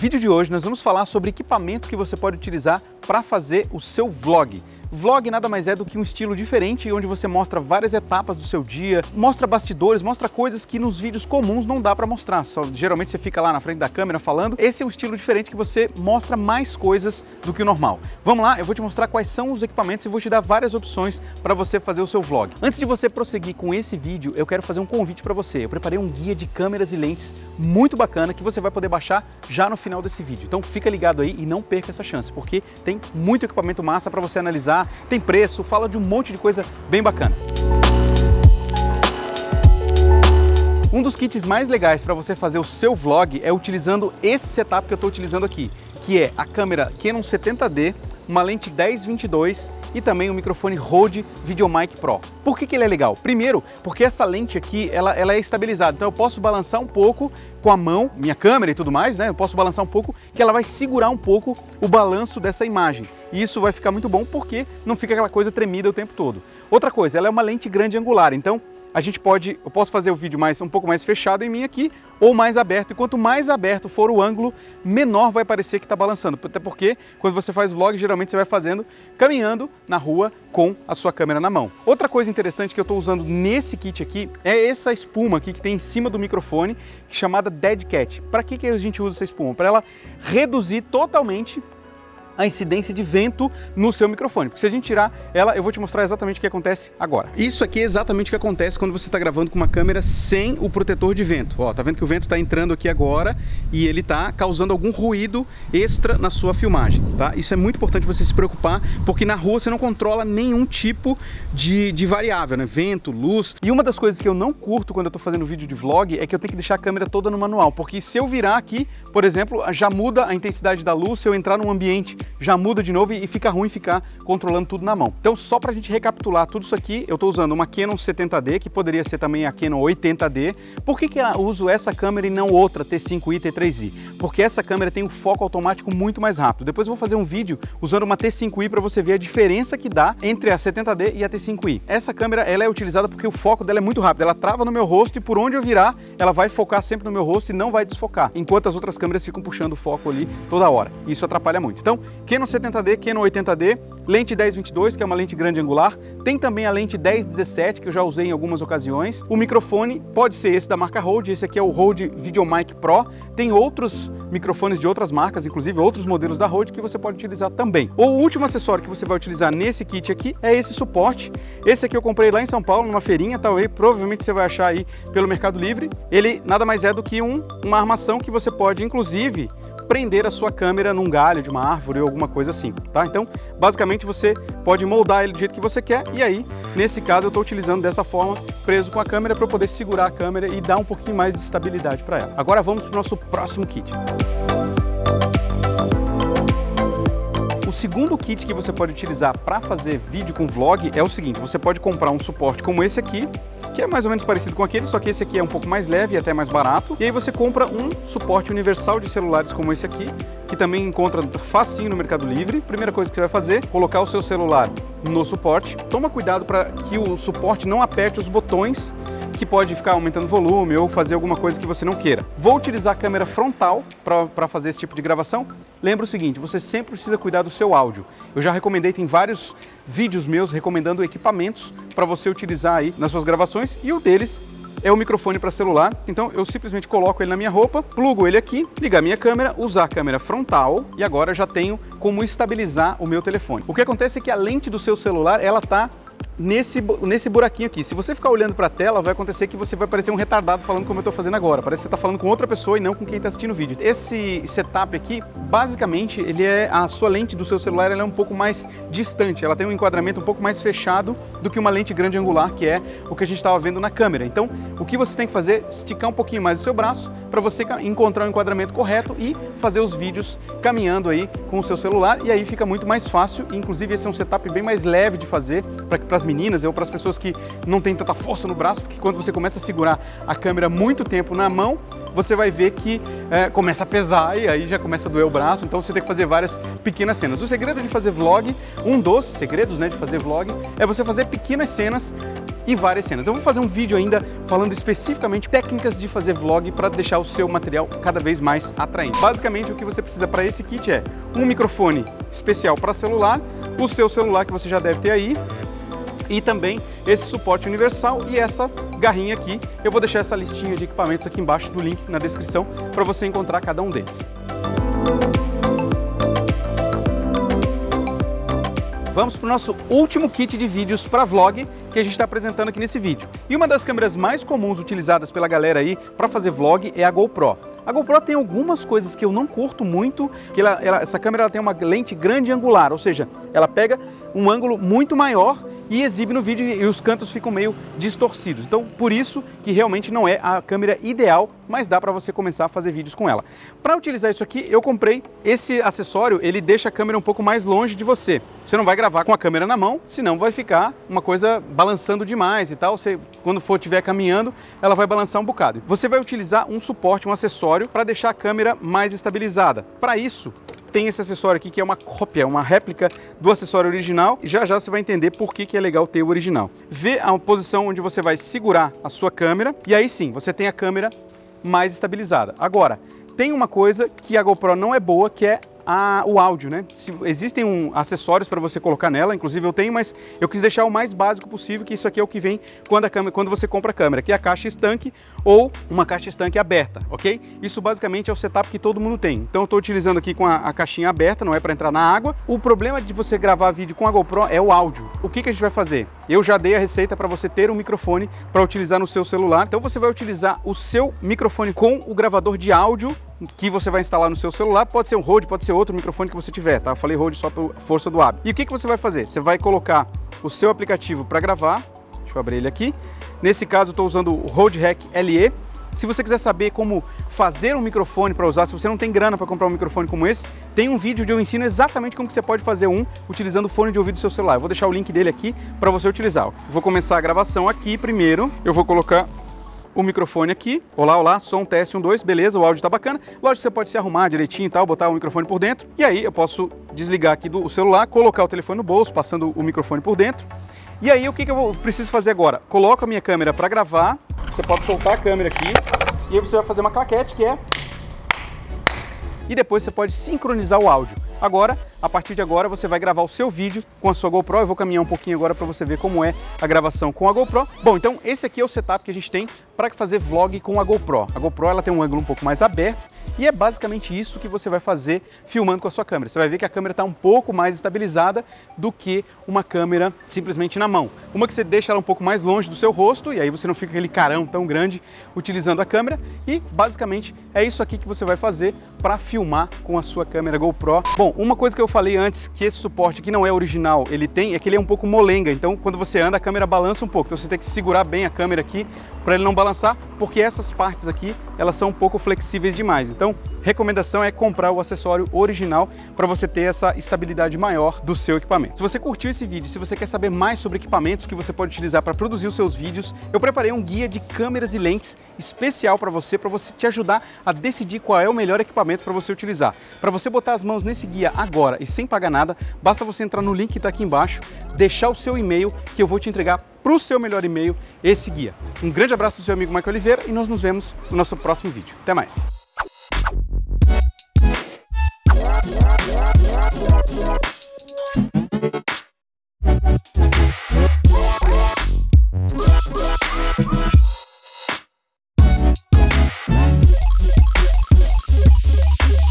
vídeo de hoje nós vamos falar sobre equipamentos que você pode utilizar para fazer o seu vlog. Vlog nada mais é do que um estilo diferente onde você mostra várias etapas do seu dia, mostra bastidores, mostra coisas que nos vídeos comuns não dá para mostrar. Só, geralmente você fica lá na frente da câmera falando. Esse é um estilo diferente que você mostra mais coisas do que o normal. Vamos lá, eu vou te mostrar quais são os equipamentos e vou te dar várias opções para você fazer o seu vlog. Antes de você prosseguir com esse vídeo, eu quero fazer um convite para você. Eu preparei um guia de câmeras e lentes muito bacana que você vai poder baixar já no final desse vídeo. Então fica ligado aí e não perca essa chance, porque tem muito equipamento massa para você analisar tem preço, fala de um monte de coisa bem bacana. Um dos kits mais legais para você fazer o seu vlog é utilizando esse setup que eu estou utilizando aqui, que é a câmera Canon 70D, uma lente 10-22 e também o microfone Rode VideoMic Pro. Por que, que ele é legal? Primeiro, porque essa lente aqui ela, ela é estabilizada, então eu posso balançar um pouco com a mão, minha câmera e tudo mais, né? Eu posso balançar um pouco, que ela vai segurar um pouco o balanço dessa imagem. E isso vai ficar muito bom porque não fica aquela coisa tremida o tempo todo. Outra coisa, ela é uma lente grande angular, então a gente pode, eu posso fazer o vídeo mais um pouco mais fechado em mim aqui ou mais aberto. E quanto mais aberto for o ângulo, menor vai parecer que está balançando. Até porque quando você faz vlog, geralmente você vai fazendo caminhando na rua com a sua câmera na mão. Outra coisa interessante que eu estou usando nesse kit aqui é essa espuma aqui que tem em cima do microfone, chamada Dead Cat. Para que, que a gente usa essa espuma? Para ela reduzir totalmente a incidência de vento no seu microfone. Porque se a gente tirar ela, eu vou te mostrar exatamente o que acontece agora. Isso aqui é exatamente o que acontece quando você está gravando com uma câmera sem o protetor de vento. Ó, tá vendo que o vento está entrando aqui agora e ele está causando algum ruído extra na sua filmagem, tá? Isso é muito importante você se preocupar, porque na rua você não controla nenhum tipo de, de variável, né? Vento, luz. E uma das coisas que eu não curto quando eu estou fazendo vídeo de vlog é que eu tenho que deixar a câmera toda no manual, porque se eu virar aqui, por exemplo, já muda a intensidade da luz se eu entrar num ambiente já muda de novo e fica ruim ficar controlando tudo na mão. Então, só para a gente recapitular tudo isso aqui, eu estou usando uma Canon 70D, que poderia ser também a Canon 80D. Por que, que eu uso essa câmera e não outra T5i, T3i? Porque essa câmera tem um foco automático muito mais rápido. Depois eu vou fazer um vídeo usando uma T5i para você ver a diferença que dá entre a 70D e a T5i. Essa câmera ela é utilizada porque o foco dela é muito rápido. Ela trava no meu rosto e por onde eu virar, ela vai focar sempre no meu rosto e não vai desfocar. Enquanto as outras câmeras ficam puxando o foco ali toda hora. Isso atrapalha muito. Então, Canon 70D, Canon 80D, lente 1022, que é uma lente grande angular, tem também a lente 1017, que eu já usei em algumas ocasiões. O microfone pode ser esse da marca Rode, esse aqui é o Rode VideoMic Pro. Tem outros microfones de outras marcas, inclusive outros modelos da Rode que você pode utilizar também. O último acessório que você vai utilizar nesse kit aqui é esse suporte. Esse aqui eu comprei lá em São Paulo, numa feirinha, talvez provavelmente você vai achar aí pelo Mercado Livre. Ele nada mais é do que um, uma armação que você pode, inclusive, prender a sua câmera num galho de uma árvore ou alguma coisa assim, tá? Então, basicamente você pode moldar ele do jeito que você quer e aí, nesse caso, eu estou utilizando dessa forma, preso com a câmera para poder segurar a câmera e dar um pouquinho mais de estabilidade para ela. Agora vamos para o nosso próximo kit. O segundo kit que você pode utilizar para fazer vídeo com vlog é o seguinte, você pode comprar um suporte como esse aqui, que é mais ou menos parecido com aquele, só que esse aqui é um pouco mais leve e até mais barato. E aí você compra um suporte universal de celulares como esse aqui, que também encontra facinho no Mercado Livre. Primeira coisa que você vai fazer, colocar o seu celular no suporte. Toma cuidado para que o suporte não aperte os botões que pode ficar aumentando o volume ou fazer alguma coisa que você não queira. Vou utilizar a câmera frontal para fazer esse tipo de gravação. Lembra o seguinte, você sempre precisa cuidar do seu áudio. Eu já recomendei, tem vários vídeos meus recomendando equipamentos para você utilizar aí nas suas gravações e o deles é o microfone para celular. Então eu simplesmente coloco ele na minha roupa, plugo ele aqui, ligar a minha câmera, usar a câmera frontal e agora já tenho como estabilizar o meu telefone. O que acontece é que a lente do seu celular ela tá nesse, nesse buraquinho aqui. Se você ficar olhando para a tela, vai acontecer que você vai parecer um retardado falando como eu estou fazendo agora. Parece que você está falando com outra pessoa e não com quem está assistindo o vídeo. Esse setup aqui, basicamente, ele é a sua lente do seu celular ela é um pouco mais distante. Ela tem um enquadramento um pouco mais fechado do que uma lente grande angular, que é o que a gente estava vendo na câmera. Então, o que você tem que fazer é esticar um pouquinho mais o seu braço para você encontrar o enquadramento correto e fazer os vídeos caminhando aí com o seu celular e aí fica muito mais fácil. Inclusive, esse é um setup bem mais leve de fazer para as meninas ou para as pessoas que não têm tanta força no braço, porque quando você começa a segurar a câmera muito tempo na mão, você vai ver que é, começa a pesar e aí já começa a doer o braço, então você tem que fazer várias pequenas cenas. O segredo de fazer vlog, um dos segredos né, de fazer vlog, é você fazer pequenas cenas e várias cenas. Eu vou fazer um vídeo ainda falando especificamente técnicas de fazer vlog para deixar o seu material cada vez mais atraente. Basicamente o que você precisa para esse kit é um microfone especial para celular, o seu celular que você já deve ter aí, e também esse suporte universal e essa garrinha aqui. Eu vou deixar essa listinha de equipamentos aqui embaixo do link na descrição para você encontrar cada um deles. Vamos para o nosso último kit de vídeos para vlog que a gente está apresentando aqui nesse vídeo. E uma das câmeras mais comuns utilizadas pela galera aí para fazer vlog é a GoPro. A GoPro tem algumas coisas que eu não curto muito, que ela, ela, essa câmera ela tem uma lente grande angular, ou seja, ela pega um ângulo muito maior e exibe no vídeo e os cantos ficam meio distorcidos. Então, por isso que realmente não é a câmera ideal, mas dá para você começar a fazer vídeos com ela. Para utilizar isso aqui, eu comprei esse acessório, ele deixa a câmera um pouco mais longe de você. Você não vai gravar com a câmera na mão, senão vai ficar uma coisa balançando demais e tal. Você, quando for estiver caminhando, ela vai balançar um bocado. Você vai utilizar um suporte, um acessório para deixar a câmera mais estabilizada. Para isso, tem esse acessório aqui que é uma cópia, uma réplica do acessório original e já já você vai entender por que, que é legal ter o original. Vê a posição onde você vai segurar a sua câmera e aí sim, você tem a câmera mais estabilizada. Agora, tem uma coisa que a GoPro não é boa, que é a, o áudio, né? Se, existem um, acessórios para você colocar nela, inclusive eu tenho, mas eu quis deixar o mais básico possível, que isso aqui é o que vem quando, a câmera, quando você compra a câmera, que é a caixa estanque ou uma caixa estanque aberta, ok? Isso basicamente é o setup que todo mundo tem. Então eu estou utilizando aqui com a, a, caixinha aberta, não é para entrar na água. O problema de você gravar vídeo com a GoPro é o áudio. O que, que a gente vai fazer? Eu já dei a receita para você ter um microfone para utilizar no seu celular. Então você vai utilizar o seu microfone com o gravador de áudio que você vai instalar no seu celular. Pode ser um Rode, pode ser outro microfone que você tiver, tá? Eu falei Rode só por força do hábito. E o que, que você vai fazer? Você vai colocar o seu aplicativo para gravar. Deixa eu abrir ele aqui. Nesse caso, estou usando o Rode Hack LE. Se você quiser saber como fazer um microfone para usar, se você não tem grana para comprar um microfone como esse, tem um vídeo onde eu ensino exatamente como que você pode fazer um utilizando o fone de ouvido do seu celular. Eu vou deixar o link dele aqui para você utilizar. Vou começar a gravação aqui primeiro. Eu vou colocar o microfone aqui. Olá, olá, som teste 1, 2, beleza, o áudio tá bacana. Lógico, você pode se arrumar direitinho e tal, botar o microfone por dentro. E aí eu posso desligar aqui do celular, colocar o telefone no bolso, passando o microfone por dentro. E aí o que, que eu preciso fazer agora? Coloco a minha câmera para gravar. Você pode soltar a câmera aqui. E aí você vai fazer uma claquete que é... E depois você pode sincronizar o áudio. Agora, a partir de agora, você vai gravar o seu vídeo com a sua GoPro. Eu vou caminhar um pouquinho agora para você ver como é a gravação com a GoPro. Bom, então esse aqui é o setup que a gente tem para fazer vlog com a GoPro. A GoPro ela tem um ângulo um pouco mais aberto e é basicamente isso que você vai fazer filmando com a sua câmera. Você vai ver que a câmera está um pouco mais estabilizada do que uma câmera simplesmente na mão. Uma que você deixa ela um pouco mais longe do seu rosto e aí você não fica aquele carão tão grande utilizando a câmera. E basicamente é isso aqui que você vai fazer para filmar com a sua câmera GoPro. Bom, uma coisa que eu falei antes, que esse suporte que não é original, ele tem, é que ele é um pouco molenga. Então quando você anda a câmera balança um pouco. Então você tem que segurar bem a câmera aqui para ele não balançar, porque essas partes aqui, elas são um pouco flexíveis demais. Então, recomendação é comprar o acessório original para você ter essa estabilidade maior do seu equipamento. Se você curtiu esse vídeo, se você quer saber mais sobre equipamentos que você pode utilizar para produzir os seus vídeos, eu preparei um guia de câmeras e lentes especial para você, para você te ajudar a decidir qual é o melhor equipamento para você utilizar. Para você botar as mãos nesse guia agora e sem pagar nada, basta você entrar no link que está aqui embaixo, deixar o seu e-mail que eu vou te entregar para o seu melhor e-mail esse guia. Um grande abraço do seu amigo Michael Oliveira e nós nos vemos no nosso próximo vídeo. Até mais!